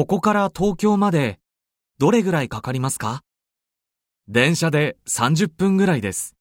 ここから東京までどれぐらいかかりますか？電車で30分ぐらいです。